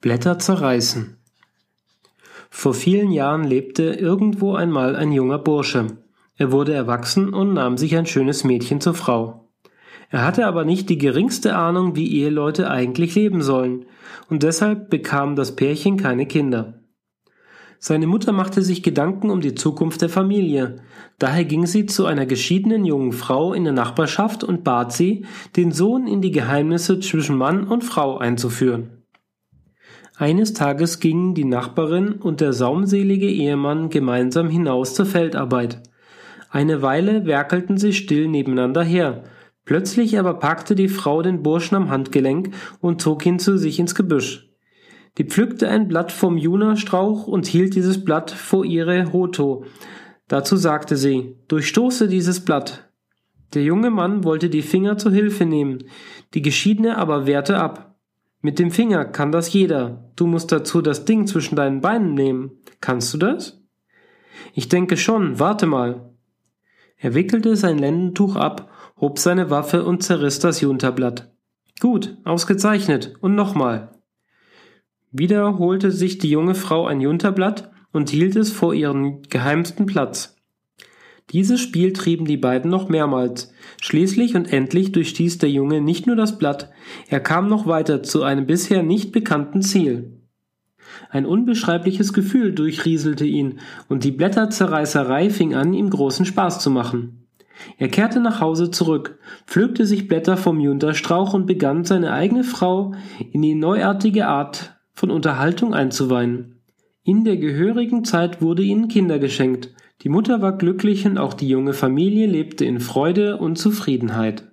Blätter zerreißen. Vor vielen Jahren lebte irgendwo einmal ein junger Bursche. Er wurde erwachsen und nahm sich ein schönes Mädchen zur Frau. Er hatte aber nicht die geringste Ahnung, wie Eheleute eigentlich leben sollen, und deshalb bekam das Pärchen keine Kinder. Seine Mutter machte sich Gedanken um die Zukunft der Familie. Daher ging sie zu einer geschiedenen jungen Frau in der Nachbarschaft und bat sie, den Sohn in die Geheimnisse zwischen Mann und Frau einzuführen. Eines Tages gingen die Nachbarin und der saumselige Ehemann gemeinsam hinaus zur Feldarbeit. Eine Weile werkelten sie still nebeneinander her. Plötzlich aber packte die Frau den Burschen am Handgelenk und zog ihn zu sich ins Gebüsch. Die pflückte ein Blatt vom Junastrauch und hielt dieses Blatt vor ihre Hoto. Dazu sagte sie, durchstoße dieses Blatt. Der junge Mann wollte die Finger zur Hilfe nehmen, die Geschiedene aber wehrte ab. Mit dem Finger kann das jeder. Du musst dazu das Ding zwischen deinen Beinen nehmen. Kannst du das? Ich denke schon, warte mal. Er wickelte sein Lendentuch ab, hob seine Waffe und zerriss das Junterblatt. Gut, ausgezeichnet. Und nochmal. Wieder holte sich die junge Frau ein Junterblatt und hielt es vor ihren geheimsten Platz. Dieses Spiel trieben die beiden noch mehrmals. Schließlich und endlich durchstieß der Junge nicht nur das Blatt, er kam noch weiter zu einem bisher nicht bekannten Ziel. Ein unbeschreibliches Gefühl durchrieselte ihn, und die Blätterzerreißerei fing an, ihm großen Spaß zu machen. Er kehrte nach Hause zurück, pflückte sich Blätter vom Junterstrauch und begann seine eigene Frau in die neuartige Art von Unterhaltung einzuweihen. In der gehörigen Zeit wurde ihnen Kinder geschenkt, die Mutter war glücklich und auch die junge Familie lebte in Freude und Zufriedenheit.